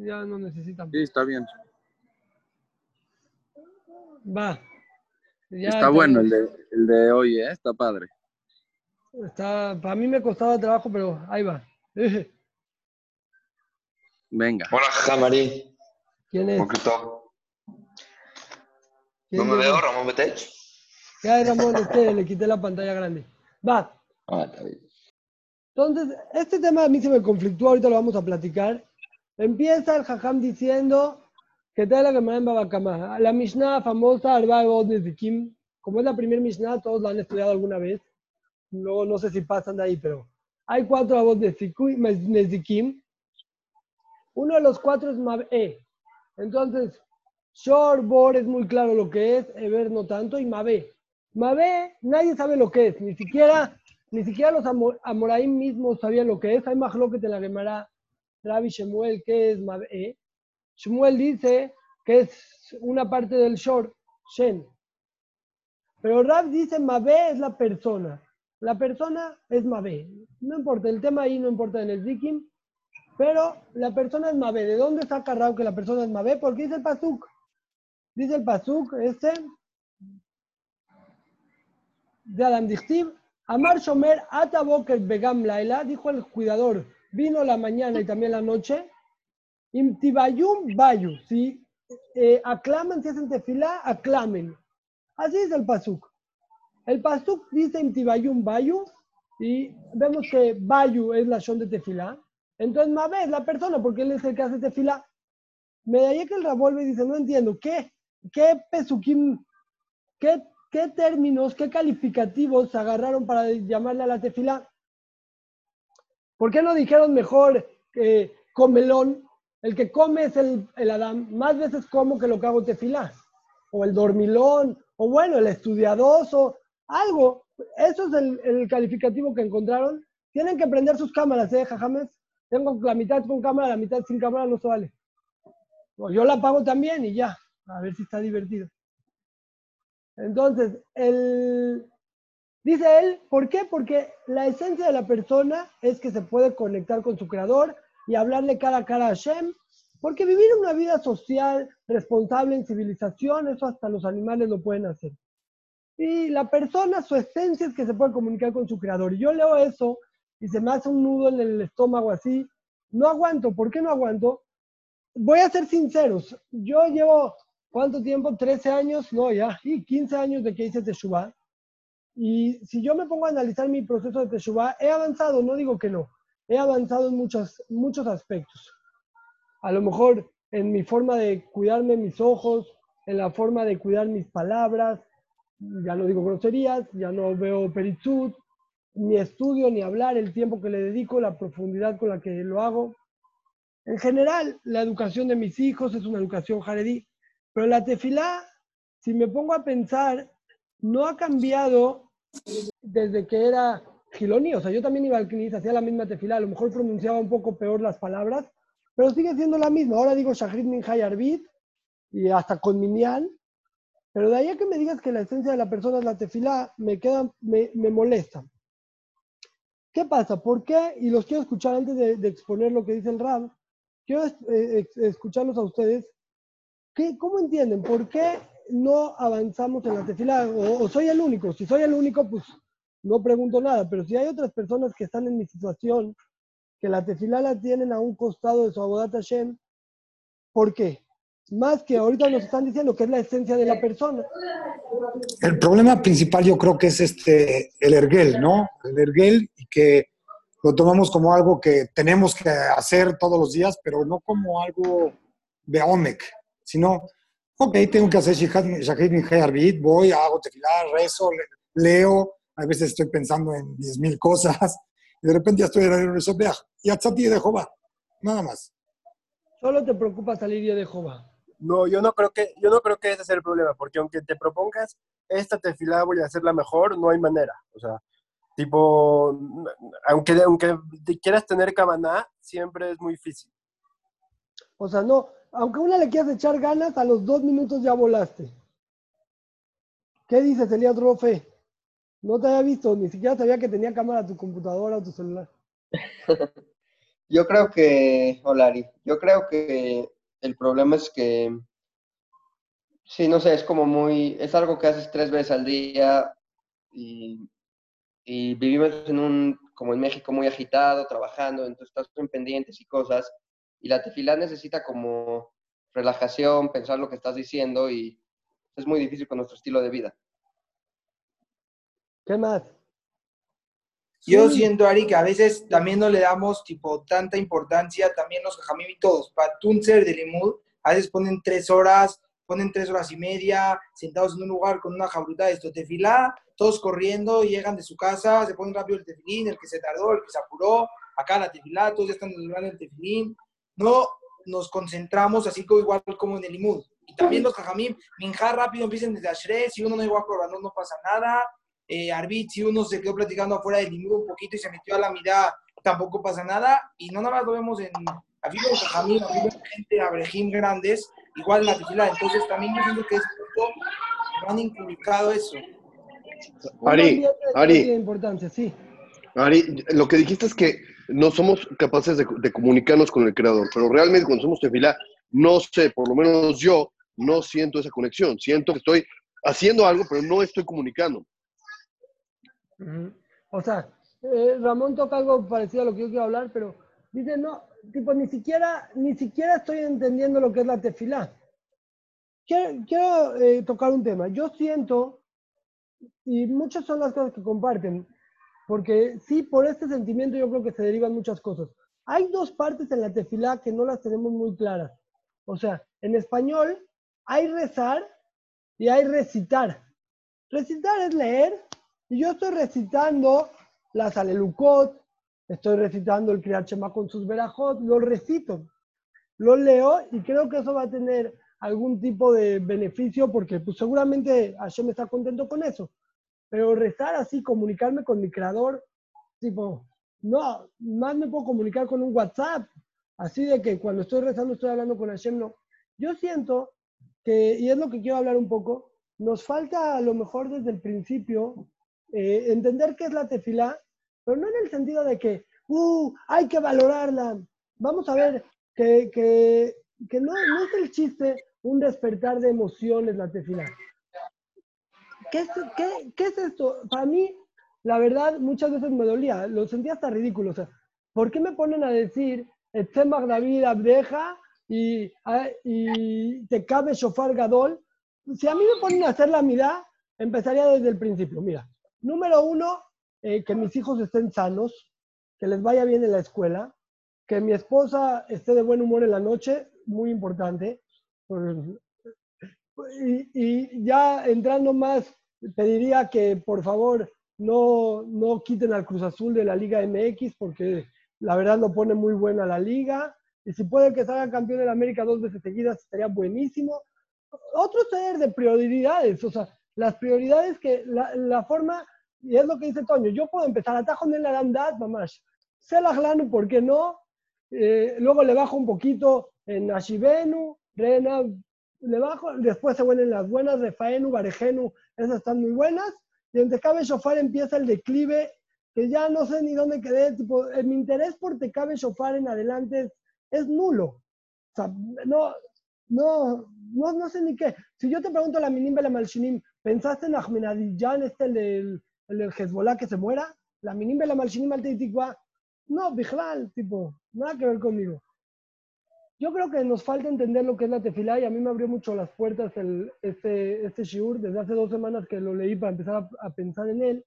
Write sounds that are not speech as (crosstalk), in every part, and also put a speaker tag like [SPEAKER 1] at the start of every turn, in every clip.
[SPEAKER 1] Ya no necesitan.
[SPEAKER 2] Sí, está bien.
[SPEAKER 1] Va. Ya
[SPEAKER 2] está bueno el de, el de hoy, ¿eh? Está padre.
[SPEAKER 1] Está, para mí me costaba trabajo, pero ahí va. (laughs)
[SPEAKER 2] Venga.
[SPEAKER 3] Hola, Jamari.
[SPEAKER 1] ¿Quién es? ¿Quién
[SPEAKER 3] ¿No me veo, Ramón Betech?
[SPEAKER 1] Ya, Ramón, este, le quité la pantalla grande. Va.
[SPEAKER 3] Ah, está bien.
[SPEAKER 1] Entonces, este tema a mí se me conflictó, ahorita lo vamos a platicar. Empieza el Jajam diciendo que te la Gemara en Babakama. La Mishnah famosa, Arba Nezikim, como es la primera Mishnah, todos la han estudiado alguna vez. No, no sé si pasan de ahí, pero hay cuatro Avot Neziku- Nezikim. Uno de los cuatro es Mab'e. Entonces, Shor, Bor es muy claro lo que es, Eber no tanto, y Mab'e. Mab'e, nadie sabe lo que es, ni siquiera ni siquiera los amo- amoraim mismos sabían lo que es. Hay más que te la Gemara Rabbi Shemuel, que es Mab'e. Shemuel dice que es una parte del Shor, Shen. Pero Rab dice Mab'e es la persona. La persona es Mab'e. No importa, el tema ahí no importa en el Zikim, pero la persona es Mab'e. ¿De dónde saca Rab que la persona es Mab'e? Porque dice el Pasuk. Dice el Pasuk, este, de Adam Dichtiv, Amar Shomer Ataboker Begam Laila, dijo el cuidador, vino la mañana y también la noche, Imtibayum Bayu, si eh, aclaman, si hacen tefilá, aclamen. Así es el Pasuk. El Pasuk dice Imtibayum Bayu, y vemos que Bayu es la shon de tefilá. Entonces Mabé es la persona, porque él es el que hace tefilá. Me que el revuelve y dice, no entiendo, ¿qué? ¿Qué pesukim, qué ¿Qué términos, qué calificativos agarraron para llamarle a la tefilá? ¿Por qué no dijeron mejor eh, comelón? El que come es el, el Adán. Más veces como que lo que hago tefilá. O el dormilón, o bueno, el estudiadoso, algo. Eso es el, el calificativo que encontraron. Tienen que prender sus cámaras, ¿eh, jajames? Tengo la mitad con cámara, la mitad sin cámara, no se vale. Yo la apago también y ya. A ver si está divertido. Entonces, el, dice él, ¿por qué? Porque la esencia de la persona es que se puede conectar con su creador y hablarle cara a cara a Hashem, porque vivir una vida social, responsable en civilización, eso hasta los animales lo pueden hacer. Y la persona, su esencia es que se puede comunicar con su creador. Y yo leo eso y se me hace un nudo en el estómago así. No aguanto. ¿Por qué no aguanto? Voy a ser sinceros. Yo llevo ¿Cuánto tiempo? 13 años, no, ya, y 15 años de que hice Teshuvah. Y si yo me pongo a analizar mi proceso de Teshuvah, he avanzado, no digo que no, he avanzado en muchos, muchos aspectos. A lo mejor en mi forma de cuidarme mis ojos, en la forma de cuidar mis palabras, ya no digo groserías, ya no veo peritzut, ni estudio, ni hablar, el tiempo que le dedico, la profundidad con la que lo hago. En general, la educación de mis hijos es una educación jaredí. Pero la tefilá, si me pongo a pensar, no ha cambiado desde que era Giloni. O sea, yo también iba al Knis, hacía la misma tefilá, a lo mejor pronunciaba un poco peor las palabras, pero sigue siendo la misma. Ahora digo Shahrid Minjay Arbit y hasta con Minyan. Pero de ahí a que me digas que la esencia de la persona es la tefilá, me, molesta. ¿Qué pasa? ¿Por qué? Y los quiero escuchar antes de, de exponer lo que dice el Rab. Quiero eh, escucharlos a ustedes ¿Qué, ¿Cómo entienden? ¿Por qué no avanzamos en la tefila? O, soy el único. Si soy el único, pues no pregunto nada. Pero si hay otras personas que están en mi situación, que la tefila la tienen a un costado de su abodat Hashem, ¿por qué? Más que ahorita nos están diciendo que es la esencia de la persona.
[SPEAKER 4] El problema principal yo creo que es este, el erguel, ¿no? El erguel y que lo tomamos como algo que tenemos que hacer todos los días, pero no como algo de Omek sino, ok, tengo que hacer Shahid Arbit, voy, hago tefilar, rezo, leo, a veces estoy pensando en 10.000 cosas, y de repente ya estoy en el Resobeach, y Atzati de Jehová, nada más.
[SPEAKER 1] Solo te preocupa salir de Jehová.
[SPEAKER 5] No, yo no creo que, yo no creo que ese sea el problema, porque aunque te propongas, esta tefilá voy a hacerla mejor, no hay manera. O sea, tipo, aunque, aunque quieras tener cabaná, siempre es muy difícil.
[SPEAKER 1] O sea, no, aunque una le quieras echar ganas, a los dos minutos ya volaste. ¿Qué dices, Elías Rofe? No te había visto, ni siquiera sabía que tenía cámara tu computadora o tu celular. (laughs)
[SPEAKER 3] Yo creo que, hola Ari, yo creo que el problema es que, sí, no sé, es como muy, es algo que haces tres veces al día y, vivimos en un, como en México, muy agitado, trabajando, entonces estás en pendientes y cosas, y la tefilá necesita como relajación, pensar lo que estás diciendo y es muy difícil con nuestro estilo de vida.
[SPEAKER 1] ¿Qué más?
[SPEAKER 6] Yo
[SPEAKER 1] Sí.
[SPEAKER 6] siento, Ari, que a veces también no le damos tipo tanta importancia, también los jajamim y todos. Para Tuncer de Limud, a veces ponen tres horas, ponen tres horas y media, sentados en un lugar con una jabruta de esto, tefilá, todos corriendo, llegan de su casa, se ponen rápido el tefilín, el que se tardó, el que se apuró, acá la tefilá, todos ya están en el tefilín. No nos concentramos así como igual como en el Limud. Y también los jajamim, minjar rápido, empiecen desde Ashre, si uno no llegó a Corbanot no pasa nada, eh, Arbit, si uno se quedó platicando afuera del limón un poquito y se metió a la mirada, tampoco pasa nada. Y no nada más lo vemos en Afilo de gente, Abrejim grandes, igual en la tefila. Entonces también yo siento que es no han inculcado eso.
[SPEAKER 7] Ari, Ari.
[SPEAKER 1] importancia, sí.
[SPEAKER 7] Ari, lo que dijiste es que no somos capaces de, comunicarnos con el creador, pero realmente cuando somos tefilá, no sé, por lo menos yo no siento esa conexión. Siento que estoy haciendo algo, pero no estoy comunicando.
[SPEAKER 1] Ujú. O sea, eh, Ramón toca algo parecido a lo que yo quiero hablar, pero dice, no, tipo, ni siquiera, ni siquiera estoy entendiendo lo que es la tefilá. Quiero, quiero, eh, tocar un tema. Yo siento, y muchas son las cosas que comparten, porque sí, por este sentimiento yo creo que se derivan muchas cosas. Hay dos partes en la tefilá que no las tenemos muy claras. O sea, en español hay rezar y hay recitar. Recitar es leer y yo estoy recitando las Alelucot, estoy recitando el Kriyat con sus verajot, lo recito, lo leo y creo que eso va a tener algún tipo de beneficio porque pues, seguramente Hashem está contento con eso. Pero rezar así, comunicarme con mi creador, tipo, no, más me puedo comunicar con un WhatsApp, así de que cuando estoy rezando estoy hablando con Hashem, no. Yo siento que, y es lo que quiero hablar un poco, nos falta a lo mejor desde el principio eh, entender qué es la tefilá, pero no en el sentido de que, uh, hay que valorarla. Vamos a ver que, que, que no, no es el chiste un despertar de emociones la tefilá. ¿Qué es, qué, qué es esto? Para mí, la verdad, muchas veces me dolía, lo sentía hasta ridículo. O sea, ¿por qué me ponen a decir, Etzemach David Abdeja y, y te cabe Shofar Gadol? Si a mí me ponen a hacer la mirada, empezaría desde el principio. Mira, número uno, eh, que mis hijos estén sanos, que les vaya bien en la escuela, que mi esposa esté de buen humor en la noche, muy importante. Y, y ya entrando más, pediría que por favor no, no quiten al Cruz Azul de la Liga MX porque la verdad lo pone muy buena la liga. Y si puede que salga campeón en América dos veces seguidas, estaría buenísimo. Otro ser de prioridades, o sea, las prioridades que la, la, forma, y es lo que dice Toño, yo puedo empezar atajo en la Aramdat, mamás, Selahlanu, ¿por qué no? Eh, luego le bajo un poquito en Ashibenu, Rena, le bajo, después se vuelven las buenas, Refaenu, Barejenu, esas están muy buenas, y en Tecabe Shofar empieza el declive, que ya no sé ni dónde quedé, tipo, eh, mi interés por Tecabe Shofar en adelante es, nulo. O sea, no, no, no, no sé ni qué. Si yo te pregunto a la Minim la Malshinim, ¿pensaste en Ahmedinejad, este, el del, el del Hezbollah que se muera? La Minim la Malshinim al no, Bijlal, tipo, nada que ver conmigo. Yo creo que nos falta entender lo que es la tefilá y a mí me abrió mucho las puertas el, este, este shiur desde hace dos semanas que lo leí para empezar a, a, pensar en él.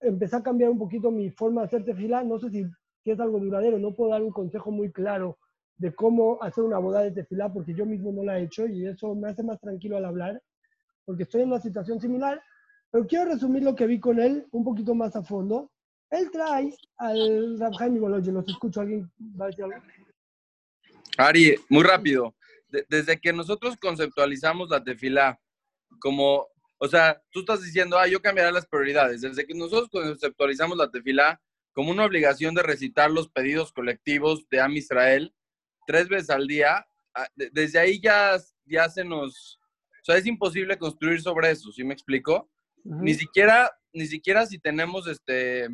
[SPEAKER 1] Empecé a cambiar un poquito mi forma de hacer tefilá. No sé si, si es algo duradero, no puedo dar un consejo muy claro de cómo hacer una boda de tefilá porque yo mismo no la he hecho y eso me hace más tranquilo al hablar porque estoy en una situación similar. Pero quiero resumir lo que vi con él un poquito más a fondo. Él trae al Rabjaim Goloye, los escucho, ¿alguien va a decir algo?
[SPEAKER 2] Ari, muy rápido. De, desde que nosotros conceptualizamos la tefilá como, o sea, tú estás diciendo, ah, yo cambiaré las prioridades. Desde que nosotros conceptualizamos la tefilá como una obligación de recitar los pedidos colectivos de Am Israel tres veces al día, desde ahí ya, ya se nos, o sea, es imposible construir sobre eso, ¿sí me explico? Uh -huh. Ni siquiera, ni siquiera si tenemos este,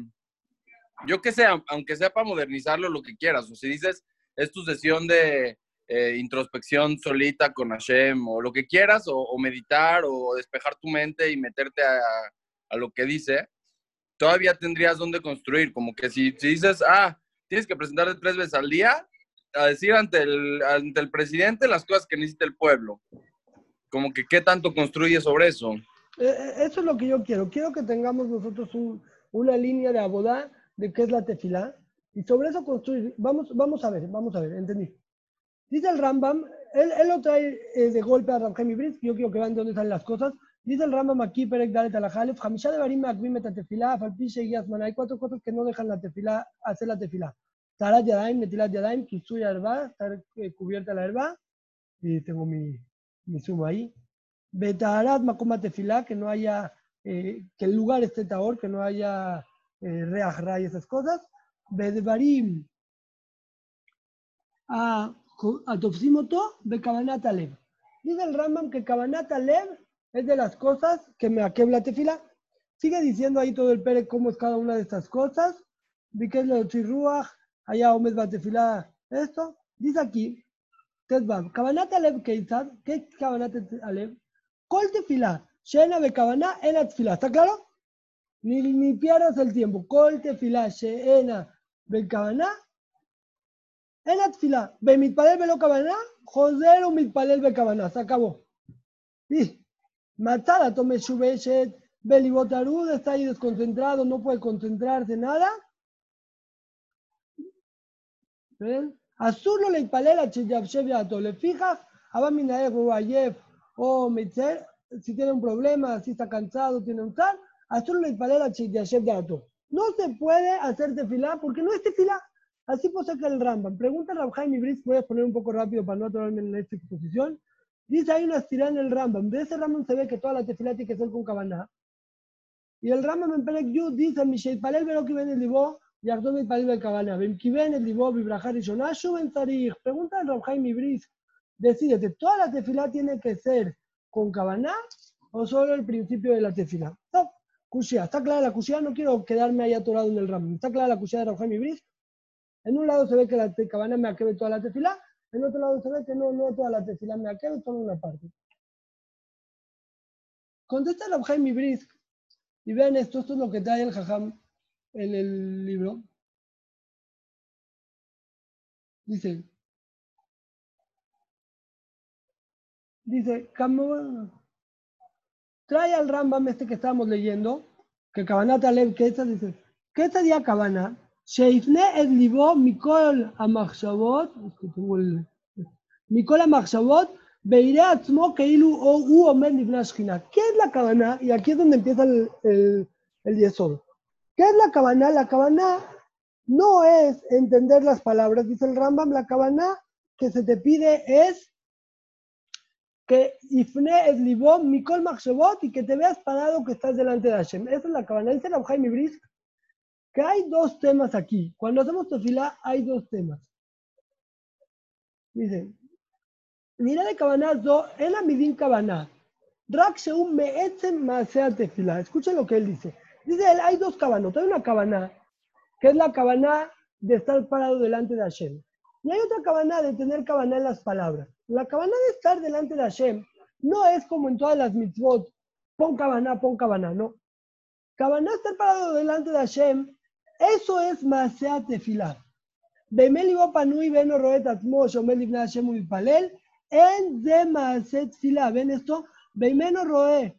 [SPEAKER 2] yo que sé, aunque sea para modernizarlo, lo que quieras. O si dices, es tu sesión de eh, introspección solita con Hashem, o lo que quieras, o, meditar, o despejar tu mente y meterte a, a, lo que dice, todavía tendrías donde construir. Como que si, si dices, ah, tienes que presentarte tres veces al día, a decir ante el, ante el presidente las cosas que necesita el pueblo. Como que qué tanto construye sobre eso.
[SPEAKER 1] Eh, eh, eso es lo que yo quiero. Quiero que tengamos nosotros una línea de abodá de qué es la tefilá y sobre eso construir. Vamos, vamos a ver, vamos a ver, entendí. Dice el Rambam, él, él lo trae eh, de golpe a Ramjemi Brisk, yo quiero que vean de dónde salen las cosas. Dice el Rambam aquí, Perek Dalet Alajalef, Hamishá de Barim Akvim Tefilá, Falpiche y Hay cuatro cosas que no dejan la tefilá, hacer la tefilá. Tarat Yadaim, Netilat Yadaim, Kisui Arba, estar eh, cubierta la herba. Y tengo mi, mi sumo ahí. Betaharat Makoma Tefilá, que no haya, eh, que el lugar esté taor, que no haya eh, y esas cosas. Bedvarim, a Tofsimoto, Bekabanat Alev. Dice el Rambam que Kabanat Alev es de las cosas que me aquebla tefila. Sigue diciendo ahí todo el Pere cómo es cada una de estas cosas. Vi que es lo de allá Omed Batefilá, esto, dice aquí, Tetbam, Kabanat Alev Keitzad, ¿qué es Kabanat Alev? Kol Tefilá, Shena Bekabaná, Ena Tefilá, ¿está claro? Ni, ni pierdas el tiempo. Kol Tefilá, Shena Bekabaná, Ena Tefilá, Bemitpalel Belo Kabaná, Joser o Mitpalel Bekabaná, se acabó. Sí, Matada, tome Shubeshet, Belibotarud, está ahí desconcentrado, no puede concentrarse, nada. אסור לו להתפלל עד שיתיישב יעתו. לפיכך, אבא מן הערב הוא עייף o מצר, si tiene un problema, si está cansado, tiene un tal, azul le palera de dato. No se puede hacer tefilá porque no es tefilá. Así puedo sacar el Rambam. Pregunta Rabjaim Ibris, voy a poner un poco rápido para no atorarme en esta exposición. Dice, hay una tirada en el Rambam. De ese Rambam se ve que toda la tefilá tiene que ser con Kabaná. Y el Rambam en Perek Yud dice, Mishel Palel Vero Kiben el Libó, Yardom el Palel el Kabaná. Ben Kiben el Libó, Vibrajar y Shoná, Shuben Sarich. Pregunta al Rabjaim Ibris, decídete, ¿toda la tefilá tiene que ser con Kabaná o solo el principio de la tefilá? No cushia, ¿está clara la cushia? No quiero quedarme ahí atorado en el ram. ¿Está clara la cushia de Jaime Ibris? En un lado se ve que la cabana me aquebe toda la tefilá, en otro lado se ve que no, no toda la tefilá me aquebe, solo una parte. Contesta Rab Jaime Ibris y vean esto, esto es lo que trae el jajam en el libro. Dice, dice, trae al Rambam este que estábamos leyendo, que Kabanat Alev Ketza dice, Ketza día Kabana, Sheifne el libo Mikol Amachshavot, es que tengo el, Mikol Amachshavot, Beire Atzmo Keilu o U Omer Livnashkina. ¿Qué es la Kabana? Y aquí es donde empieza el, el, el yesod. ¿Qué es la cabana? La cabana no es entender las palabras, dice el Rambam, la cabana que se te pide es que ifne es libom mikol machshavot y que te veas parado que estás delante de Hashem. Esa es la cabana. Dice el Jaime Brisk que hay dos temas aquí. Cuando hacemos tefilá hay dos temas. Dice, mira de cabana zo, en la midin cabana. Rak sheum me'etzem ma'asea tefilá. Escucha lo que él dice. Dice él, hay dos cabanos. Hay una cabana, que es la cabana de estar parado delante de Hashem. Y hay otra cabana de tener cabana en las palabras. La cabana de estar delante de Hashem no es como en todas las mitzvot, pon cabana, pon cabana, no. Cabana estar parado delante de Hashem, eso es maseat tefilá. Bemeli panui ben roet atmo shomel ibn Hashem uipalel, en de maseat tefilá. ¿Ven esto? Beimeno roe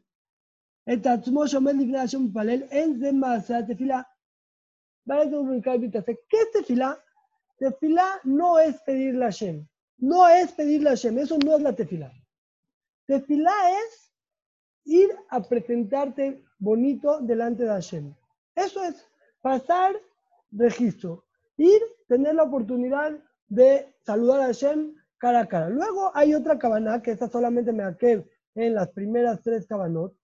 [SPEAKER 1] et atmo shomel ibn Hashem uipalel, en de maseat tefilá. Vale, tengo que ¿Qué es tefilá? Tefilá no es pedirle a Hashem. No es pedirle a Hashem. Eso no es la tefilá. Tefilá es ir a presentarte bonito delante de Hashem. Eso es pasar registro. Ir, tener la oportunidad de saludar a Hashem cara a cara. Luego hay otra cabana que esta solamente me aquel en las primeras tres cabanot,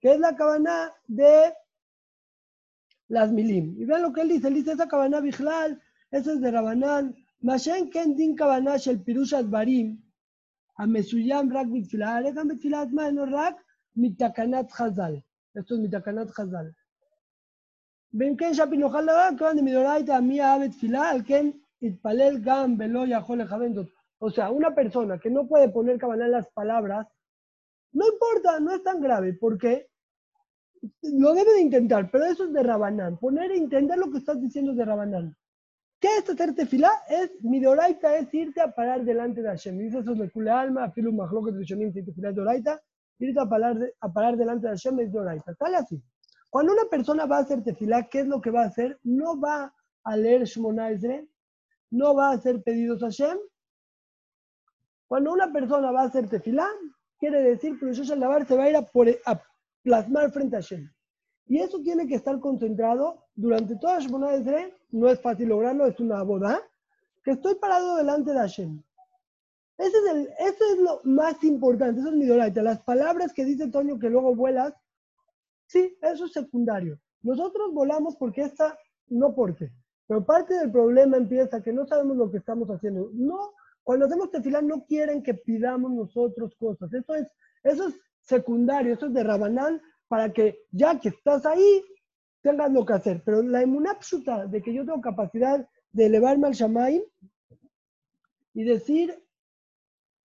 [SPEAKER 1] que es la cabana de las milim. Y vean lo que él dice, él dice esa cabana bijlal, eso es de Rabanán, Mashen ken din cabana shel pirushat barim, a mesuyam rak bitfilah, alekan bitfilah atma eno rak mitakanat chazal. Esto es mitakanat chazal. בין כן שפי נאכל דבר, כיוון דמדאורייתא מי אהב תפילה, על כן יתפלל גם ולא יכול לכוון זאת. O sea, una persona que no puede poner cabana en las palabras, no importa, no es tan grave, porque lo debe de intentar, pero eso es de Rabanán. Poner e intentar lo que estás diciendo es de Rabanán. ¿Qué es hacer tefilá? Es, mi doraita es irte a parar delante de Hashem. Dice eso de Alma, Afilu Mahloket Rishonim, tefilá es doraita, irte a parar, a parar delante de Hashem es doraita. Sale así. Cuando una persona va a hacer tefilá, ¿qué es lo que va a hacer? No va a leer Shmona Esre, no va a hacer pedidos a Hashem. Cuando una persona va a hacer tefilá, quiere decir que el Lavar se va a ir a, por- a plasmar frente a Hashem. Y eso tiene que estar concentrado durante toda Shemona Esre. No es fácil lograrlo, es una boda. Que estoy parado delante de Hashem. Ese es, el, eso es lo más importante, eso es mi doraita. Las palabras que dice Toño que luego vuelas, sí, eso es secundario. Nosotros volamos porque esta, no porque. Pero parte del problema empieza que no sabemos lo que estamos haciendo. No, cuando hacemos tefilá no quieren que pidamos nosotros cosas. Eso es, eso es secundario, eso es de Rabanán para que ya que estás ahí, tengas lo que hacer, pero la emunapsuta de que yo tengo capacidad de elevarme al Shamaim y decir,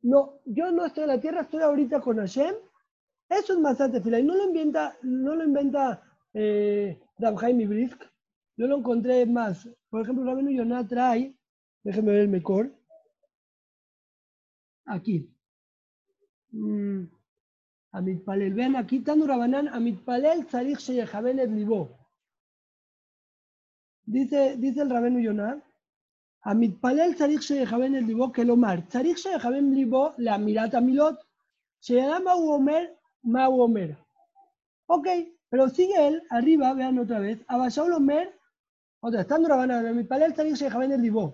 [SPEAKER 1] no, yo no estoy en la tierra, estoy ahorita con Hashem, eso es más Tefila. Y no lo inventa, no lo inventa eh, Rabhaim Ibrisk, yo lo encontré más. Por ejemplo, Rabenu Yonah trae, déjenme ver el mejor, aquí. Mm. Amit Palel, vean aquí, Tanur Rabanán, Amit Palel, Tzarich Sheyehaben Libó. Dice, dice el rabenu Yonah, המתפלל צריך שיכוון את ליבו, כלומר, צריך שיכוון ליבו לאמירת המילot, שידע מה הוא אומר, מה הוא אומר. Ok, pero sigue él, arriba, vean otra vez, Abba Shaul Omer, otra, estando רבנן, המתפלל צריך שיכוון את ליבו.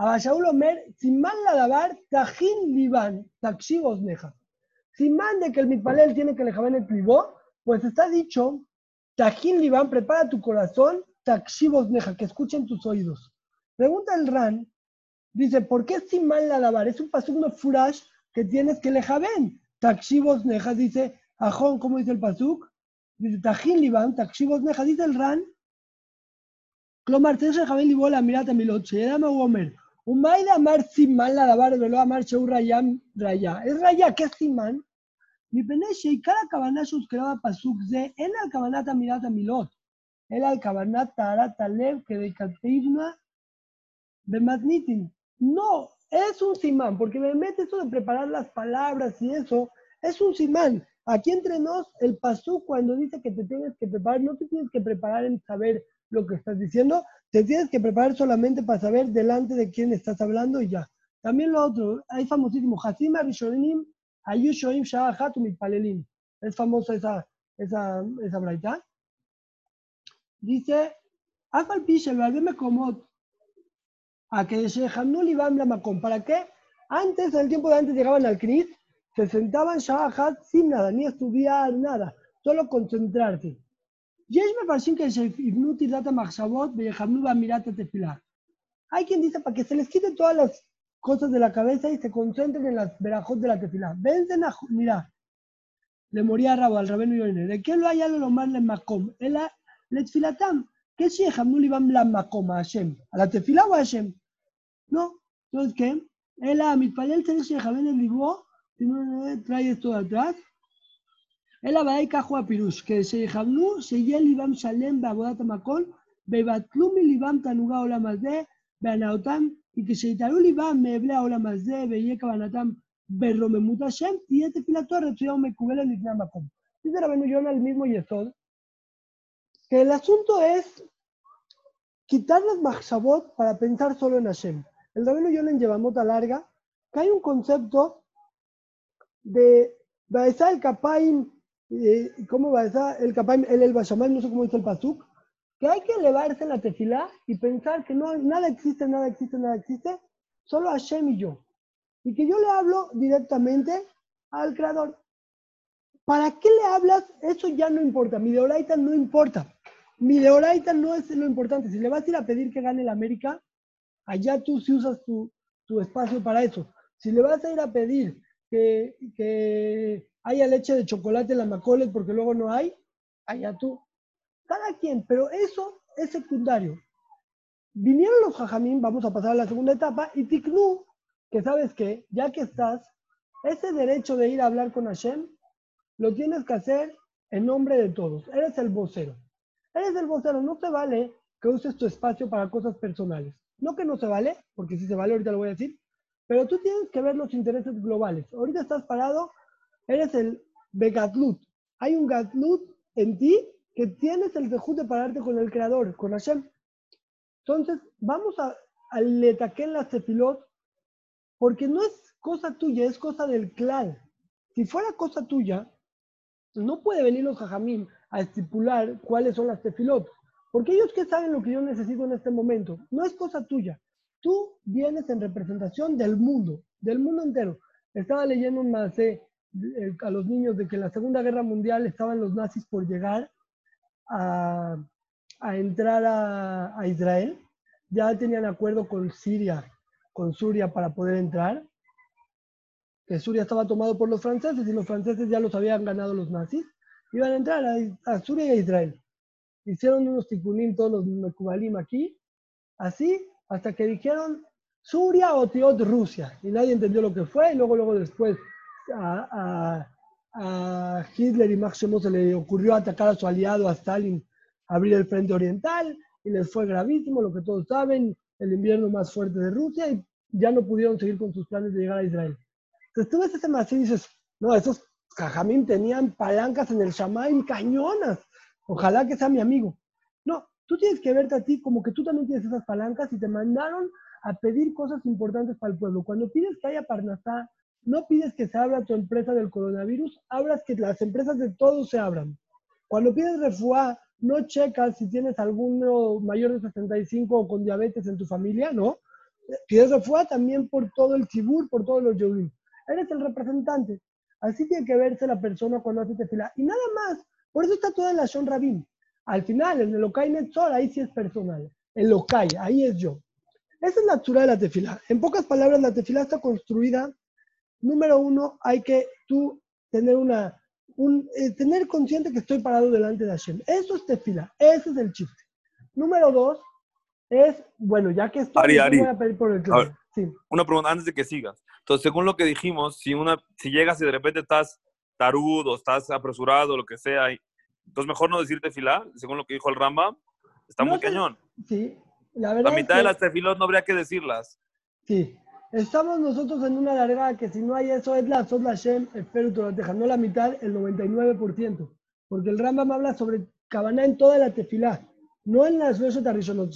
[SPEAKER 1] Abba Shaul Omer, סימן לדבר, תכין ליבן, תקשיב אוזניך. Simán de que el mitpalel tiene que lejaben el plibó, pues está dicho, Tajín Libán, prepara tu corazón, Takshivos Neja, que escuchen tus oídos. Pregunta el Ran, dice, ¿por qué Simán la lavar? Es un pasuk no furash que tienes que lejaben. Takshivos Neja dice, Ajón, ¿cómo dice el pasuk? Dice, Tajin Liban, Takshivos Neja, dice el Ran. Clomar, Tesh Lejaben Libola, mirate mi loche, Erama Gomer. Umayda Amar Simán la lavar, velo Amar Sheu Rayam Raya. ¿Es Raya qué es Simán? Mi peneshe y cada cabana suscreva pasuk ze, en la cabanata mirata milot. El era Kabanat Taharat Alev Kedekativna Bematnitin. No, es un simán, porque me mete eso de preparar las palabras y eso, es un simán. Aquí entre nos, el pasú cuando dice que te tienes que preparar, no te tienes que preparar en saber lo que estás diciendo, te tienes que preparar solamente para saber delante de quién estás hablando y ya. También lo otro, hay famosísimo, Hasima Rishonim Ayushoim Shahatum Palelim. Es famosa esa, esa, esa braita dice, Afal a que ¿Para qué? Antes, en el tiempo de antes, llegaban al CNIS, se sentaban Shahat sin nada, ni estudiar nada, solo concentrarse. Hay quien dice para que se les quite todas las cosas de la cabeza y se concentren en las verajot de la tefilá. Vencen a, mira, le moría a Rabo, al Rabenu Yonel. ¿De qué lo haya lo más le macom? Él Letfilatam, que Sheham la Makoma Hashem, a la tefila o a Hashem. ¿No? Entonces, ¿qué? El Amitpalel Tzarech Sheham en el Libro, trae esto atrás. El Abae Kajo Apirush, que Shehamnu, Sheyel Libam Shalem, Babodat Makol, Bebatlumi Libam Tanuga Olamazé, Beanaotam, y que Sheitaru Libam Meblea Olamazé, Beyeka Banatam, Berromemut Hashem, y este filator, Tzion Mekubel, Libam Makom. Dice Rabenu Yona el mismo Yesod, que el asunto es quitar las machshavot para pensar solo en Hashem. El Rabenu Yonah en Yevamota larga, que hay un concepto de Baeza el Kapaim, eh, ¿cómo esa? El Kapaim, el El Bashamal, no sé cómo dice el Pasuk, que hay que elevarse en la tefilá y pensar que no, nada existe, nada existe, nada existe, solo Hashem y yo. Y que yo le hablo directamente al Creador. ¿Para qué le hablas? Eso ya no importa. Mi deoraita no importa. Mi deoraita no es lo importante. Si le vas a ir a pedir que gane el América, allá tú sí usas tu, tu espacio para eso. Si le vas a ir a pedir que, que haya leche de chocolate en la Macolet porque luego no hay, allá tú. Cada quien, pero eso es secundario. Vinieron los jajamín, vamos a pasar a la segunda etapa, y Tiknu, que sabes que, ya que estás, ese derecho de ir a hablar con Hashem, lo tienes que hacer en nombre de todos. Eres el vocero. Eres el vocero, no te vale que uses tu espacio para cosas personales. No que no se vale, porque si se vale, ahorita lo voy a decir, pero tú tienes que ver los intereses globales. Ahorita estás parado, eres el Begatlut. Hay un Gatlut en ti que tienes el dejud de pararte con el Creador, con Hashem. Entonces, vamos a, en la tefilot, porque no es cosa tuya, es cosa del clan. Si fuera cosa tuya, no puede venir los jajamín a estipular cuáles son las tefilot. Porque ellos que saben lo que yo necesito en este momento. No es cosa tuya. Tú vienes en representación del mundo, del mundo entero. Estaba leyendo un más eh, a los niños de que en la Segunda Guerra Mundial estaban los nazis por llegar a, entrar a, a, Israel. Ya tenían acuerdo con Siria, con Suria para poder entrar. Que Suria estaba tomado por los franceses y los franceses ya los habían ganado los nazis. Iban a entrar a, a Suria y a Israel hicieron unos ticunín todos los Mekubalim aquí, así, hasta que dijeron Suria o Tiot Rusia, y nadie entendió lo que fue, y luego, luego después a, Hitler y Max se le ocurrió atacar a su aliado, a Stalin, abrir el frente oriental, y les fue gravísimo, lo que todos saben, el invierno más fuerte de Rusia, y ya no pudieron seguir con sus planes de llegar a Israel. Entonces tú ves ese más y dices, no, esos Jajamín tenían palancas en el Shamaim, cañonas, Ojalá que sea mi amigo. No, tú tienes que verte a ti como que tú también tienes esas palancas y te mandaron a pedir cosas importantes para el pueblo. Cuando pides que haya Parnasá, no pides que se abra tu empresa del coronavirus, hablas que las empresas de todos se abran. Cuando pides refuá, no checas si tienes alguno mayor de 65 o con diabetes en tu familia, ¿no? Pides refuá también por todo el cibur, por todos los yodí. Eres el representante. Así tiene que verse la persona cuando hace tefila. Y nada más, por eso está toda la Shon Rabin. Al final, en el Okai Netzor, ahí sí es personal. El Okai, ahí es yo. Esa es la altura de la tefila. En pocas palabras, la tefila está construida. Número uno, hay que tú tener una, un, eh, tener consciente que estoy parado delante de Hashem. Eso es tefila. Ese es el chiste. Número dos, es, bueno, ya que estoy,
[SPEAKER 2] Ari,
[SPEAKER 1] voy a pedir por el clave. Sí.
[SPEAKER 2] Una pregunta antes de que sigas. Entonces, según lo que dijimos, si, una, si llegas y de repente estás tarudo, estás apresurado, lo que sea. Entonces, mejor no decirte tefilá, según lo que dijo el Ramba. Está muy cañón.
[SPEAKER 1] Sí, la verdad.
[SPEAKER 2] La mitad de las tefilot no habría que decirlas.
[SPEAKER 1] Sí. Estamos nosotros en una largada que si no hay eso es la Sod Shem, deja no la mitad, el 99%. Porque el Rambam habla sobre Kabaná en toda la tefilá, no en las Rosh Tarishonot.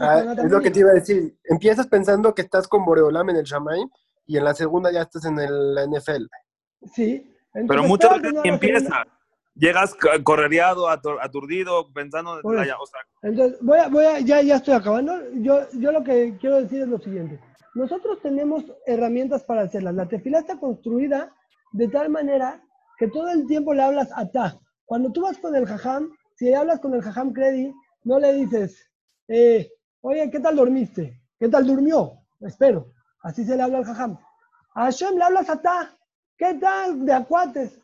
[SPEAKER 5] Ah, es lo que te iba a decir. Empiezas pensando que estás con Boreolam en el Shamay y en la segunda ya estás en el, la NFL.
[SPEAKER 1] Sí,
[SPEAKER 2] pero muchas veces empieza. Llegas correreado, aturdido, pensando...
[SPEAKER 1] Entonces, voy a, voy a, ya, ya estoy acabando. Yo, yo lo que quiero decir es lo siguiente. Nosotros tenemos herramientas para hacerlas. La tefila está construida de tal manera que todo el tiempo le hablas a ta. Cuando tú vas con el jajam, si hablas con el jajam Credi, no le dices, eh, oye, ¿qué tal dormiste? ¿Qué tal durmió? Espero. Así se le habla al jajam. A Hashem le hablas a ta. ¿Qué tal de acuates?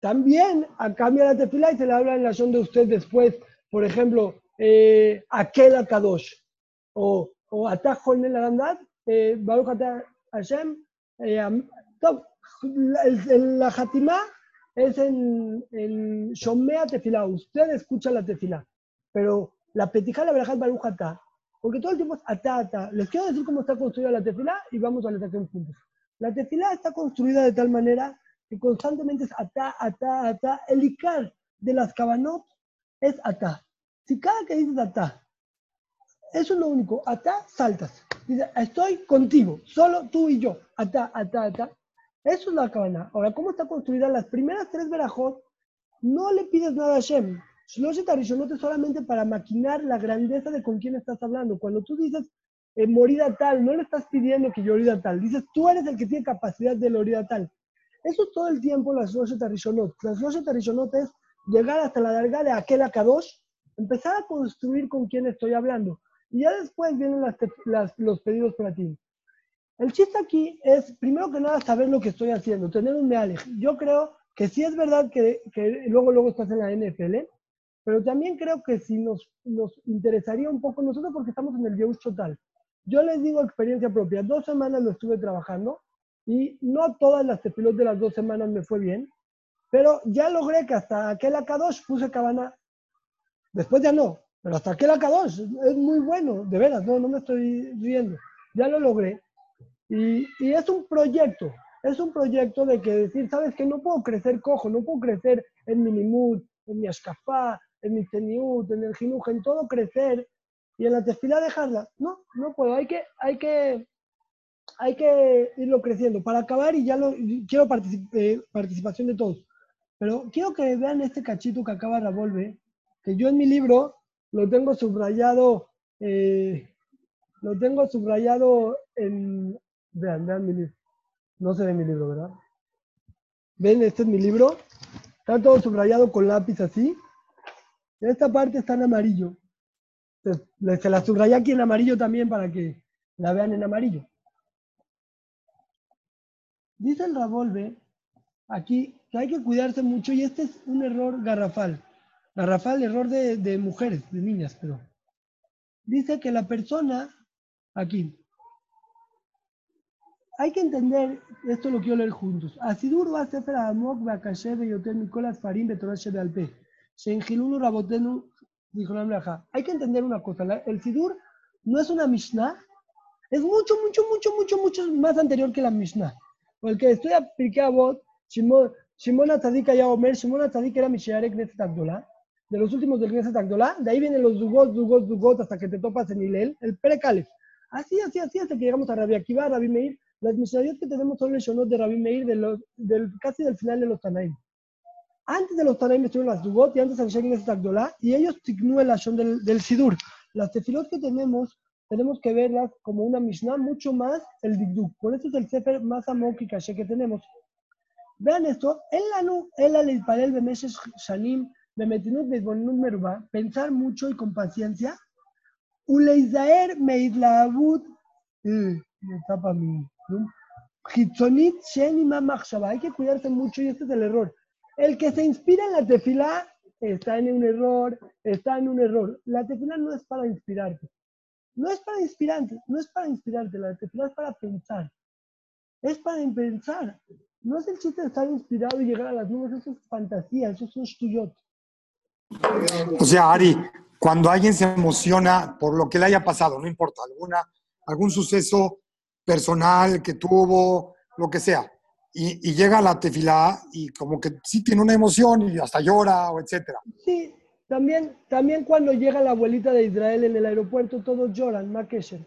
[SPEAKER 1] También a cambio la tefila y se le habla en la son de usted después, por ejemplo, eh, aquel Akadosh o, o Atajo en la eh, Baruch Hashem, eh, la Hatimá es en, en Shomea Tefilá, usted escucha la tefila, pero la petija la verajat Baruch porque todo el tiempo es ata, ata. Les quiero decir cómo está construida la tefila y vamos a la en puntos. La tefilá está construida de tal manera que constantemente es atá, atá, atá. El icar de las cabanot es atá. Si cada que dices atá, eso es lo único, atá, saltas. Dice, estoy contigo, solo tú y yo. Atá, atá, atá. Eso es la cabana. Ahora, ¿cómo está construida? Las primeras tres verajot, no le pides nada a Shem. Shlosh no es solamente para maquinar la grandeza de con quién estás hablando. Cuando tú dices en morida tal, no le estás pidiendo que yo orida tal, dices, tú eres el que tiene capacidad de la orida tal. Eso es todo el tiempo las Rosh Tarishonot. Las Rosh Tarishonot es llegar hasta la larga de aquel Akadosh, empezar a construir con quién estoy hablando. Y ya después vienen los pedidos para ti. El chiste aquí es, primero que nada, saber lo que estoy haciendo, tener un mealej. Yo creo que sí es verdad que, que luego, luego estás en la NFL, pero también creo que si nos, nos interesaría un poco, nosotros porque estamos en el Yehush total, yo les digo experiencia propia, dos semanas lo estuve trabajando y no todas las tefilot de las dos semanas me fue bien, pero ya logré que hasta aquel Akadosh puse cabana, después ya no, pero hasta aquel Akadosh es muy bueno, de veras, no, no me estoy riendo, ya lo logré y, y es un proyecto, es un proyecto de que decir, sabes que no puedo crecer cojo, no puedo crecer en mi limud, en mi ashkafá, en mi teniut, en el jinuj, en todo crecer y en la tefila dejarla. No, no puedo, hay que, hay que, hay que irlo creciendo. Para acabar, y ya lo quiero particip- eh, participación de todos, pero quiero que vean este cachito que acaba Ravolve, que yo en mi libro lo tengo subrayado, eh, lo tengo subrayado en, vean, vean mi libro. No se ve mi libro, ¿verdad? Ven, este es mi libro. Está todo subrayado con lápiz así. Esta parte está en amarillo. Se la subrayé aquí en amarillo también para que la vean en amarillo. Dice el Ravolve aquí que hay que cuidarse mucho y este es un error garrafal. Garrafal, error de, de mujeres, de niñas, pero. Dice que la persona, aquí, hay que entender, esto lo quiero leer juntos. Asidur va a sefer amok be'akashe be'yoter mikol asfarim betorah shebe'alpe. Hay que entender una cosa. el Sidur no es una Mishnah. Es mucho, mucho, mucho, mucho, mucho más anterior que la Mishnah. Porque estoy a Pirkei Avot, Shimon Shimon Atzadik ya Omer, Shimon Atzadik era Mishiare Knesset Agdolá, de los últimos del Knesset Agdolá, de ahí vienen los Dugot, Dugot, Dugot, hasta que te topas en Hilel, el Precalef. Así, así, así, hasta que llegamos a Rabbi Akiva, Rabbi Meir. Las Mishnayot que tenemos son Leshonot de Rabbi Meir, de los, del, casi del final de los Tanaim. Antes de los Tanaim estuvieron las Dugot y antes Anshe Knesset Agdolá, y ellos tignu el Lashon del, del Sidur. Las tefilot que tenemos, tenemos que verlas como una Mishnah, mucho más el Digduk. Por eso es el Sefer más amok y caché que tenemos. Vean esto, el lanu, el alipalel bemeshes shanim, bemetinut bezbonut merubá, pensar mucho y con paciencia, uleizaer meidlaabut, eh, me tapa mi. Hitzonit shenima machshava, hay que cuidarse mucho y este es el error. El que se inspira en la tefilá está en un error, está en un error. La tefilá no es para inspirarte. No es para inspirarte, no es para inspirarte, la tefilá es para pensar. Es para pensar. No es el chiste de estar inspirado y llegar a las nubes, eso es fantasía, eso es un shtuyot.
[SPEAKER 4] O sea, Ari, cuando alguien se emociona por lo que le haya pasado, no importa, alguna, algún suceso personal que tuvo, lo que sea, y, y llega a la tefilá y como que sí tiene una emoción y hasta llora o etcétera.
[SPEAKER 1] Sí, también, también cuando llega la abuelita de Israel en el aeropuerto, todos lloran, Makesher.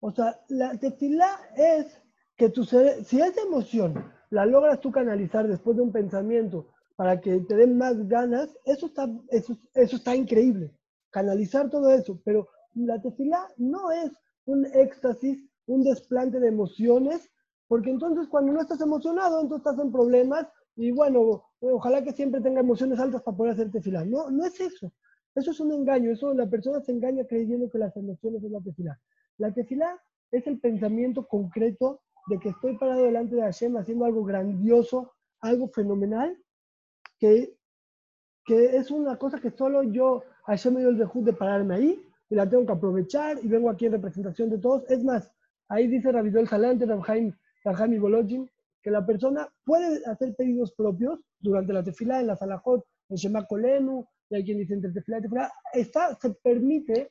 [SPEAKER 1] O sea, la tefilá es que tu si esa emoción la logras tú canalizar después de un pensamiento para que te den más ganas, eso está, eso, eso está increíble. Canalizar todo eso, pero la tefilá no es un éxtasis, un desplante de emociones, porque entonces cuando no estás emocionado, entonces estás en problemas y bueno, ojalá que siempre tenga emociones altas para poder hacer tefilá. No, no es eso. Eso es un engaño. Eso la persona se engaña creyendo que las emociones es la tefilá. La tefilá es el pensamiento concreto de que estoy parado delante de Hashem haciendo algo grandioso, algo fenomenal, que, que es una cosa que solo yo, Hashem me dio el dejud de pararme ahí y la tengo que aprovechar y vengo aquí en representación de todos. Es más, ahí dice Rabidol Salante, Rabhaim, Rabhaim y que la persona puede hacer pedidos propios durante la tefilá, en la salahot, en Shema Kolenu, y hay quien dice entre tefilá y tefilá. Está, se permite,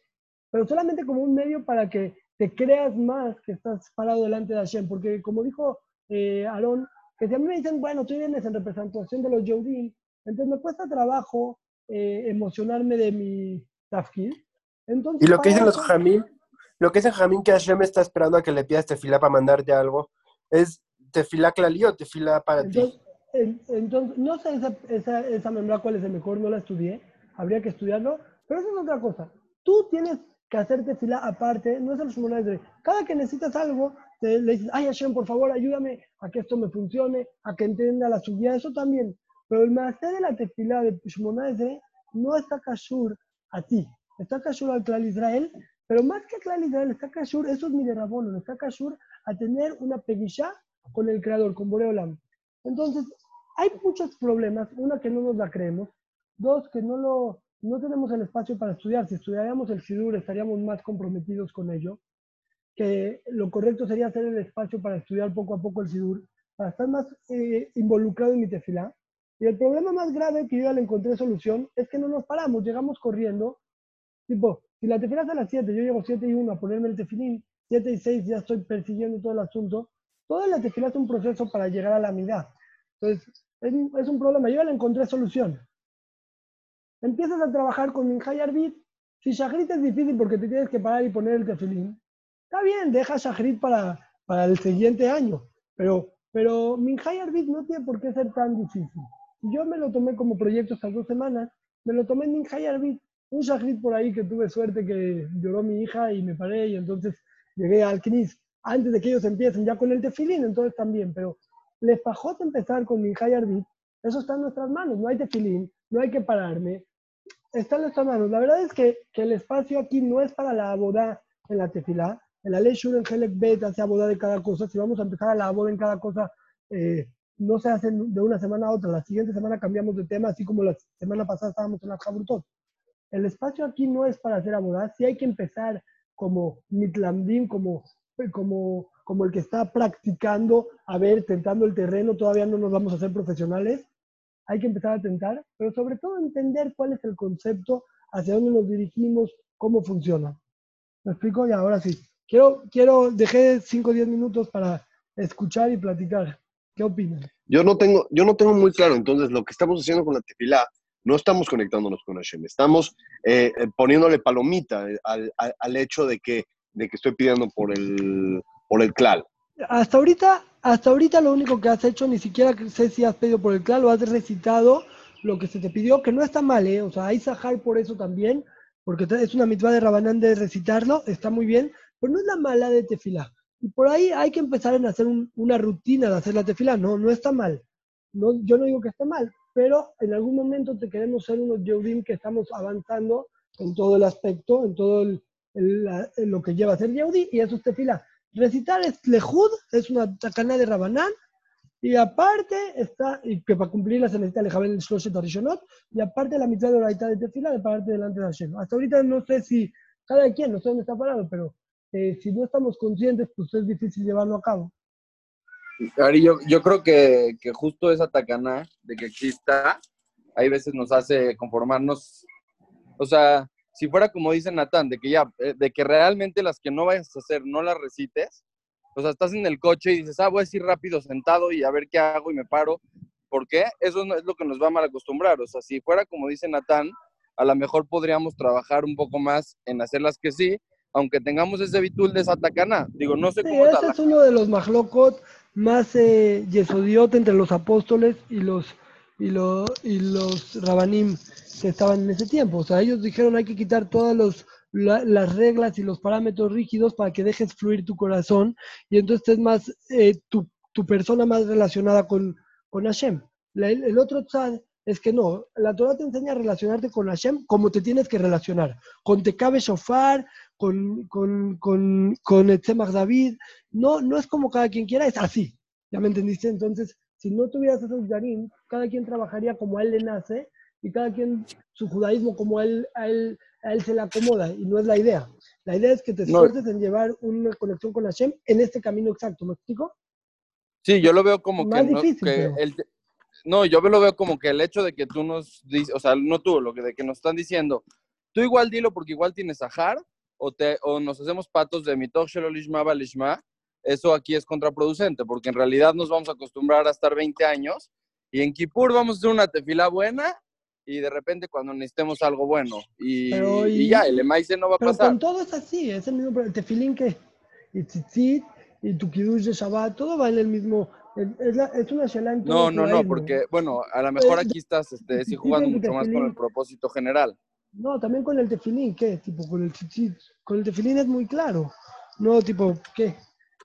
[SPEAKER 1] pero solamente como un medio para que te creas más que estás parado delante de Hashem. Porque como dijo eh, Aarón, que si a mí me dicen, bueno, tú vienes en representación de los Yehudim, entonces me cuesta trabajo eh, emocionarme de mi tafkid. Entonces,
[SPEAKER 5] Y lo que dicen los Jamín, lo que dicen Jamín que Hashem está esperando a que le pidas tefilá para mandarte algo, es tefilá clalí o tefilá para ti.
[SPEAKER 1] En- entonces, no sé esa, esa, esa membra cuál es el mejor, no la estudié, habría que estudiarlo, pero eso es otra cosa. Tú tienes que hacerte fila aparte, no es el Shemona. Cada que necesitas algo, le dices, ay Hashem, por favor, ayúdame a que esto me funcione, a que entienda la subida, eso también. Pero el maestro de la tefila de Shemona no está kashur a ti, está kashur al Klal Israel, pero más que Klal Israel, está kashur, eso es mi de Rabono, está kashur a tener una peguisha con el creador, con Boreolam. Entonces, hay muchos problemas, una que no nos la creemos, Dos, que no lo, no tenemos el espacio para estudiar. Si estudiáramos el SIDUR estaríamos más comprometidos con ello. Que lo correcto sería hacer el espacio para estudiar poco a poco el SIDUR, para estar más eh, involucrado en mi tefilá. Y el problema más grave que yo le encontré solución es que no nos paramos, llegamos corriendo. Tipo, si la tefilá es a las 7, yo llego 7 y 1 a ponerme el tefilín, 7 y 6 ya estoy persiguiendo todo el asunto. Toda la tefilá es un proceso para llegar a la mitad. Entonces, es, es un problema. Yo ya le encontré solución empiezas a trabajar con Minjay Arbit. Si Shahrit es difícil porque te tienes que parar y poner el tefilín, está bien, deja Shahrit para, para el siguiente año. Pero, pero Minjay Arbit no tiene por qué ser tan difícil. yo me lo tomé como proyecto estas dos semanas, me lo tomé en Minjay Arbit. Un Shahrit por ahí que tuve suerte que lloró mi hija y me paré y entonces llegué al Knis antes de que ellos empiecen ya con el tefilín, entonces también. Pero les bajó empezar con Minjay Arbit. Eso está en nuestras manos, no hay tefilín, no hay que pararme, está en nuestras manos. La verdad es que, que, el espacio aquí no es para la boda en la tefilá. En la ley Shur en Helek Bet hace boda de cada cosa. Si vamos a empezar a la boda en cada cosa, eh, no se hace de una semana a otra. La siguiente semana cambiamos de tema, así como la semana pasada estábamos en la Jabrutot. El espacio aquí no es para hacer boda. Si hay que empezar como Mitlandim, como, como, como el que está practicando, a ver, tentando el terreno. Todavía no nos vamos a hacer profesionales hay que empezar a tentar, pero sobre todo entender cuál es el concepto, hacia dónde nos dirigimos, cómo funciona. ¿Me explico? Y ahora sí. Quiero, quiero, dejé 5 o 10 minutos para escuchar y platicar. ¿Qué opinan?
[SPEAKER 7] Yo no tengo, yo no tengo muy claro, entonces, lo que estamos haciendo con la tefilá, no estamos conectándonos con Hashem, estamos eh, eh, poniéndole palomita al, al, al, hecho de que, de que estoy pidiendo por el, por el clal.
[SPEAKER 1] Hasta ahorita hasta ahorita lo único que has hecho, ni siquiera sé si has pedido por el claro, has recitado lo que se te pidió, que no está mal, ¿eh? O sea, hay sahar por eso también, porque es una mitzvah de Rabanán de recitarlo, está muy bien, pero no es la mala de tefilá. Y por ahí hay que empezar a hacer una rutina de hacer la tefilá, no, no está mal. Yo no digo que esté mal, pero en algún momento te queremos ser unos Yehudim que estamos avanzando en todo el aspecto, en todo el, lo que lleva a ser Yehudi, y eso es tefilá. Recitar es lejud, es una tacana de Rabanán, y aparte está, y que para cumplirla se necesita el el Shloshet Arishonot, y aparte la mitad de oraita de tefila de pararte delante de Hashem. Hasta ahorita no sé si, cada quien, no sé dónde está parado, pero eh, si no estamos conscientes, pues es difícil llevarlo a cabo.
[SPEAKER 2] Ari, yo, yo creo que, que justo esa tacana de que exista, hay veces nos hace conformarnos, o sea, si fuera como dice Natán, de que ya, eh, de que realmente las que no vayas a hacer no las recites, o sea, estás en el coche y dices, ah, voy a ir rápido sentado y a ver qué hago y me paro. ¿Por qué? Eso es lo que nos va a mal acostumbrar. O sea, si fuera como dice Natán, a lo mejor podríamos trabajar un poco más en hacerlas que sí, aunque tengamos ese bitul de Satacana. Digo, no sé
[SPEAKER 1] sí,
[SPEAKER 2] cómo...
[SPEAKER 1] Ese es uno de los majlokot más eh, yesodiot entre los apóstoles y los, y, lo, y los rabanim que estaban en ese tiempo. O sea, ellos dijeron hay que quitar todas los, las reglas y los parámetros rígidos para que dejes fluir tu corazón y entonces es más eh, tu, tu, persona más relacionada con, con Hashem. el otro tzad es que no, la Torah te enseña a relacionarte con Hashem como te tienes que relacionar, con Tekabe Shofar, con, con, con, con David, no, no es como cada quien quiera, es así, ¿ya me entendiste? Entonces, si no tuvieras esos yarim, cada quien trabajaría como a él le nace y cada quien su judaísmo como él, a, él, a él se le acomoda y no es la idea. La idea es que te esfuerces en llevar una conexión con Hashem en este camino exacto, ¿me explico?
[SPEAKER 2] Sí, yo lo veo como que, no, que el, no, yo lo veo como que el hecho de que tú nos dices, o sea, no tú, lo que de que nos están diciendo, tú igual dilo porque igual tienes Sahar, o, te, o nos hacemos patos de mitoch shelo lishma balishma, eso aquí es contraproducente, porque en realidad nos vamos a acostumbrar a estar 20 años y en Kippur vamos a hacer una tefila buena y de repente cuando necesitemos algo bueno y, y, ya, el emaise no va a
[SPEAKER 1] pero
[SPEAKER 2] pasar.
[SPEAKER 1] con todo es así, es el mismo el tefilín que y tzitzit y tu kiddush de Shabbat, todo va en el mismo, es, la, es una shelan
[SPEAKER 2] No, no, no, porque, bueno, a lo mejor aquí estás este, sí, jugando mucho más con el propósito general.
[SPEAKER 1] No, también con el tefilín, ¿qué? Tipo, con el con el tefilín es muy claro, no, tipo, ¿qué?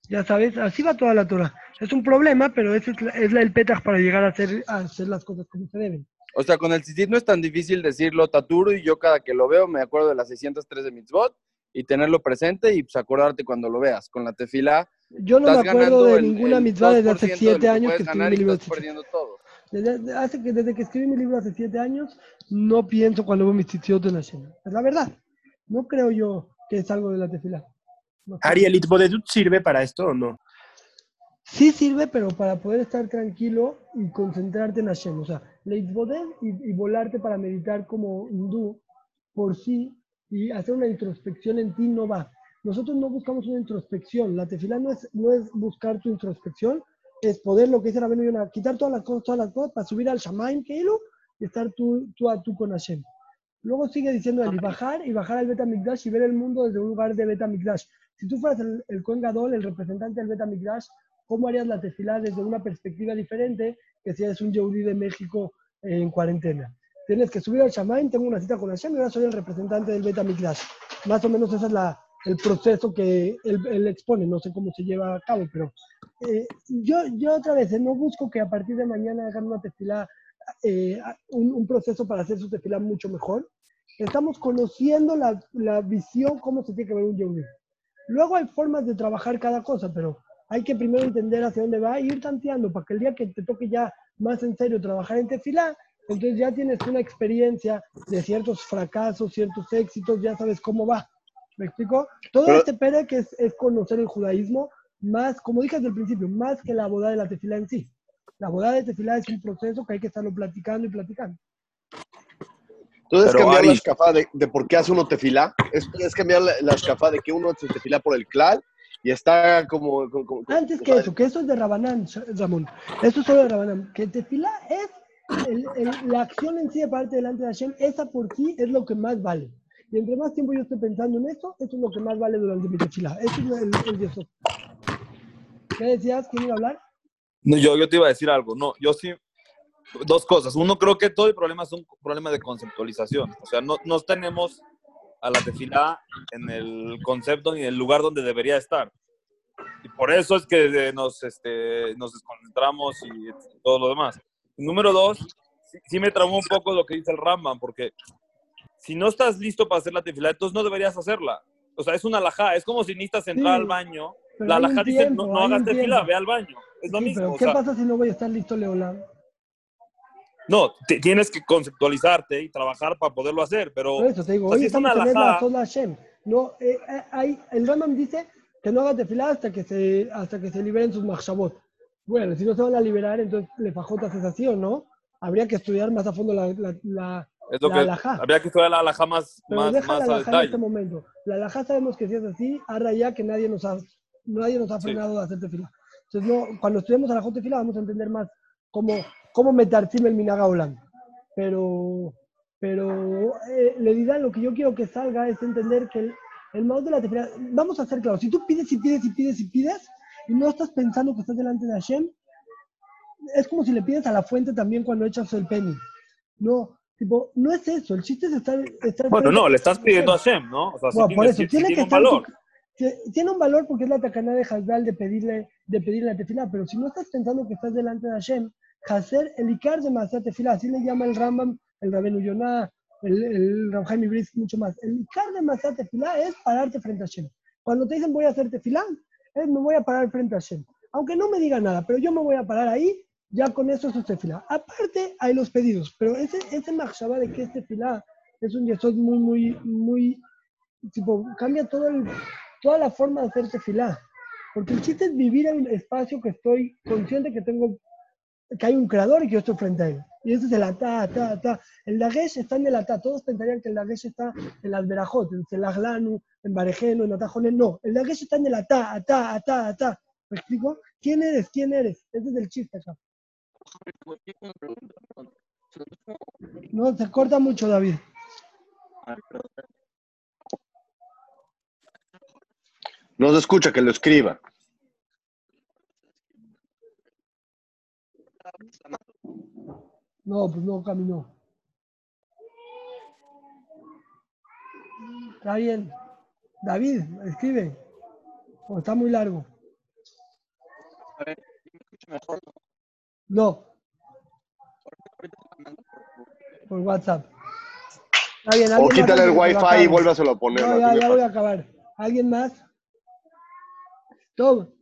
[SPEAKER 1] Ya sabes, así va toda la Torah. Es un problema, pero ese es, la, es la, el petaj para llegar a hacer, a hacer las cosas como se deben.
[SPEAKER 2] O sea, con el tzitzit no es tan difícil decirlo taturo y yo cada que lo veo me acuerdo de las 613 mitzvot y tenerlo presente y pues acordarte cuando lo veas. Con la tefila
[SPEAKER 1] Yo no me acuerdo de ninguna mitzvah desde hace 7 años que en mi libro
[SPEAKER 2] perdiendo todo.
[SPEAKER 1] Desde, hace que, desde que escribí mi libro hace siete años, no pienso cuando veo mis tzitzit en Hashem. Es la verdad. No creo yo que es algo de la tefila. No creo.
[SPEAKER 5] Ari, ¿el Itbodedut sirve para esto o no?
[SPEAKER 1] Sí sirve, pero para poder estar tranquilo y concentrarte en Hashem. O sea, Leitboded y, y volarte para meditar como hindú por sí y hacer una introspección en ti no va. Nosotros no buscamos una introspección. La tefila no es, no es buscar tu introspección, es poder, lo que dice Rabenu Yonah, quitar todas las cosas, todas las cosas para subir al Shamaim Keilu y estar tú, tú a tú con Hashem. Luego sigue diciendo él, y bajar y bajar al Beta Mikdash y ver el mundo desde un lugar de Beta Mikdash. Si tú fueras el, el Gadol, el representante del Beta Mikdash, ¿cómo harías la tefilá desde una perspectiva diferente que si eres un Yehudi de México en cuarentena? Tienes que subir al Shamaim, tengo una cita con Hashem y ahora soy el representante del Beta Mikdash. Más o menos ese es la, el proceso que él, expone, no sé cómo se lleva a cabo, pero eh, yo, yo otra vez, no busco que a partir de mañana hagan una tefilá, eh, un, proceso para hacer su tefilá mucho mejor. Estamos conociendo la, la visión, cómo se tiene que ver un Yehudi. Luego hay formas de trabajar cada cosa, pero hay que primero entender hacia dónde va e ir tanteando para que el día que te toque ya más en serio trabajar en tefilá, entonces ya tienes una experiencia de ciertos fracasos, ciertos éxitos, ya sabes cómo va. ¿Me explico? Todo
[SPEAKER 7] Pero-
[SPEAKER 1] este pere que es, es conocer el judaísmo, más, como dije desde el principio, más que la boda de la tefilá en sí. La boda de tefilá es un proceso que hay que estarlo platicando y platicando.
[SPEAKER 7] Entonces,
[SPEAKER 5] Pero,
[SPEAKER 7] cambiar
[SPEAKER 5] Ari-
[SPEAKER 7] la escafá de, de por qué hace uno tefilá. Es, es cambiar la, la escafá de que uno se tefilá por el clal y está como. como- como-
[SPEAKER 1] Antes que
[SPEAKER 7] sea,
[SPEAKER 1] eso, que eso es de Rabanán, Ramón. Eso es solo de Rabanán. Que tefilá es el- el- la acción en sí de parte delante de Hashem, esa por sí es lo que más vale. Y entre más tiempo yo esté pensando en eso, eso es lo que más vale durante mi tefilá. Eso es el, el yesod. ¿Qué decías? ¿Quién iba a hablar?
[SPEAKER 8] No, yo, yo te iba a decir algo. No, yo sí. Dos cosas. Uno, creo que todo el problema es un problema de conceptualización. O sea, no, no tenemos a la tefilá en el concepto ni en el lugar donde debería estar. Y por eso es que eh, nos, este, nos desconcentramos y todo lo demás. Número dos, sí, sí me traumó un poco lo que dice el Rambam, porque si no estás listo para hacer la tefilá, entonces no deberías hacerla. O sea, es una alajá. Es como si necesitas entrar
[SPEAKER 1] Sí,
[SPEAKER 8] al baño. La alajá dice,
[SPEAKER 1] tiempo,
[SPEAKER 8] no, no hagas tefilá, ve al baño. Es lo
[SPEAKER 1] Sí,
[SPEAKER 8] mismo.
[SPEAKER 1] pero
[SPEAKER 8] o
[SPEAKER 1] ¿qué
[SPEAKER 8] sea,
[SPEAKER 1] pasa si no voy a estar listo, Leolam?
[SPEAKER 8] No, te- tienes que conceptualizarte y trabajar para poderlo hacer, pero
[SPEAKER 1] Por eso te digo,
[SPEAKER 8] o sea,
[SPEAKER 1] hoy
[SPEAKER 8] si es una alajá-
[SPEAKER 1] Hashem. No, eh, eh, hay, el Rambam dice que no hagas tefilá hasta que se, hasta que se liberen sus machshavot. Bueno, si no se van a liberar, entonces le fajotas es así o no. Habría que estudiar más a fondo la, la, la,
[SPEAKER 8] es lo
[SPEAKER 1] la
[SPEAKER 8] que
[SPEAKER 1] alajá.
[SPEAKER 8] habría que estudiar la alajá más,
[SPEAKER 1] Pero
[SPEAKER 8] más,
[SPEAKER 1] deja
[SPEAKER 8] más
[SPEAKER 1] la
[SPEAKER 8] a
[SPEAKER 1] alajá en este momento. La alajá sabemos que si es así, ahora ya que nadie nos ha, nadie nos ha
[SPEAKER 8] Sí.
[SPEAKER 1] frenado de hacer tefilá. Entonces, no, cuando estudiemos alajot tefilá vamos a entender más cómo, cómo metarcim el minaga olam. Pero, pero eh, le dirán lo que yo quiero que salga es entender que el, el de la tefilá, vamos a ser claros, si tú pides y pides y pides y pides y no estás pensando que estás delante de Hashem, es como si le pides a la fuente también cuando echas el penny. No, tipo, no es eso, el chiste es estar... estar
[SPEAKER 8] Bueno, no, le estás pidiendo a Hashem, ¿no? O sea,
[SPEAKER 1] Bueno, por
[SPEAKER 8] tiene,
[SPEAKER 1] eso,
[SPEAKER 8] sí
[SPEAKER 1] tiene que
[SPEAKER 8] tiene un
[SPEAKER 1] estar
[SPEAKER 8] valor.
[SPEAKER 1] tu- ti- tiene un valor porque es la tacaná de Hasdal de pedirle, de pedirle la tefilá, pero si no estás pensando que estás delante de Hashem, Hacer el Icar de Masat tefilá, así le llama el Rambam, el Rabenu Yonah, el, el Rab Jaime Brisk, mucho más. El Icar de Masat tefilá es pararte frente a Hashem. Cuando te dicen voy a hacer tefilá, es me voy a parar frente a Hashem. Aunque no me diga nada, pero yo me voy a parar ahí, ya con eso es tefilá. Aparte hay los pedidos, pero ese, ese machshavá de que es tefilá es un yesod muy, muy, muy, tipo, cambia todo el, toda la forma de hacer tefilá. Porque el chiste es vivir en el espacio que estoy consciente que tengo, que hay un creador y que yo estoy frente a él. Y ese es el atá, atá, atá. El dagesh está en el atá. Todos pensarían que el dagesh está en las verajot, en Selaglanu, en Barejeno, en Atajonen. No, el dagesh está en el atá, atá, atá, atá. ¿Me explico? ¿Quién eres? ¿Quién eres? Ese es el chiste acá. No, se corta mucho, David.
[SPEAKER 7] No se escucha, que lo escriba.
[SPEAKER 1] No, pues no caminó. Está bien. David, escribe. O está muy largo. No. Por WhatsApp. Está bien.
[SPEAKER 7] O
[SPEAKER 1] ¿alguien más
[SPEAKER 7] quítale el wifi y vuélvaselo a poner.
[SPEAKER 1] No, ya, ya voy a acabar. ¿Alguien más? Todo.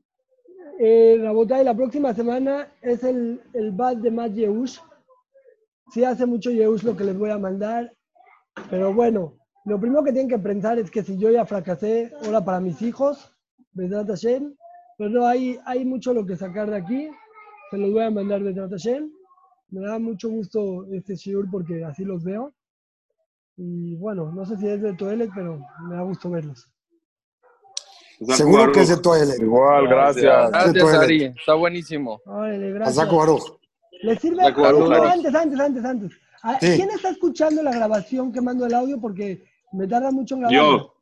[SPEAKER 1] Eh, Rabotay, la próxima semana es el, el Bad de Matt Yehush. Sí hace mucho Yehush lo que les voy a mandar. Pero bueno, lo primero que tienen que pensar es que si yo ya fracasé, ahora para mis hijos, Besrat Hashem. Pero no, hay, hay mucho lo que sacar de aquí. Se los voy a mandar Besrat Hashem. Me da mucho gusto este shiur porque así los veo. Y bueno, no sé si es de Toelet, pero me da gusto verlos.
[SPEAKER 4] Seguro que es de Toelet.
[SPEAKER 8] Igual, gracias.
[SPEAKER 2] Gracias. Ari. Está buenísimo.
[SPEAKER 1] Órale, gracias.
[SPEAKER 4] Baruch.
[SPEAKER 1] ¿Les sirve?
[SPEAKER 2] De claro.
[SPEAKER 1] antes, antes, antes, antes. Ah,
[SPEAKER 4] Sí.
[SPEAKER 1] ¿Quién está escuchando la grabación que mando el audio? Porque me tarda mucho en grabar.
[SPEAKER 8] Yo.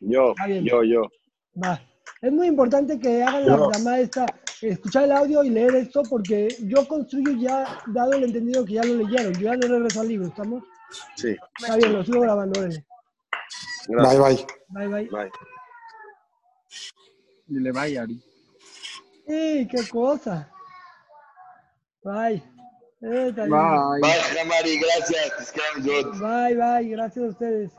[SPEAKER 8] Yo,
[SPEAKER 1] Está bien.
[SPEAKER 8] yo, yo.
[SPEAKER 1] Va. Es muy importante que hagan la llamada esta, escuchar el audio y leer esto, porque yo construyo ya, dado el entendido que ya lo leyeron. Yo ya no regreso al libro, ¿estamos?
[SPEAKER 7] Sí.
[SPEAKER 1] Está bien, lo sigo grabando.
[SPEAKER 4] Bye, bye.
[SPEAKER 1] Bye, bye.
[SPEAKER 7] Bye.
[SPEAKER 2] Dile bye, Ari.
[SPEAKER 1] ¡Sí, qué cosa! Bye. Eh.
[SPEAKER 2] Bye.
[SPEAKER 7] Bye, Jamari, gracias.
[SPEAKER 1] Bye, bye. Gracias a ustedes.